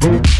Boom.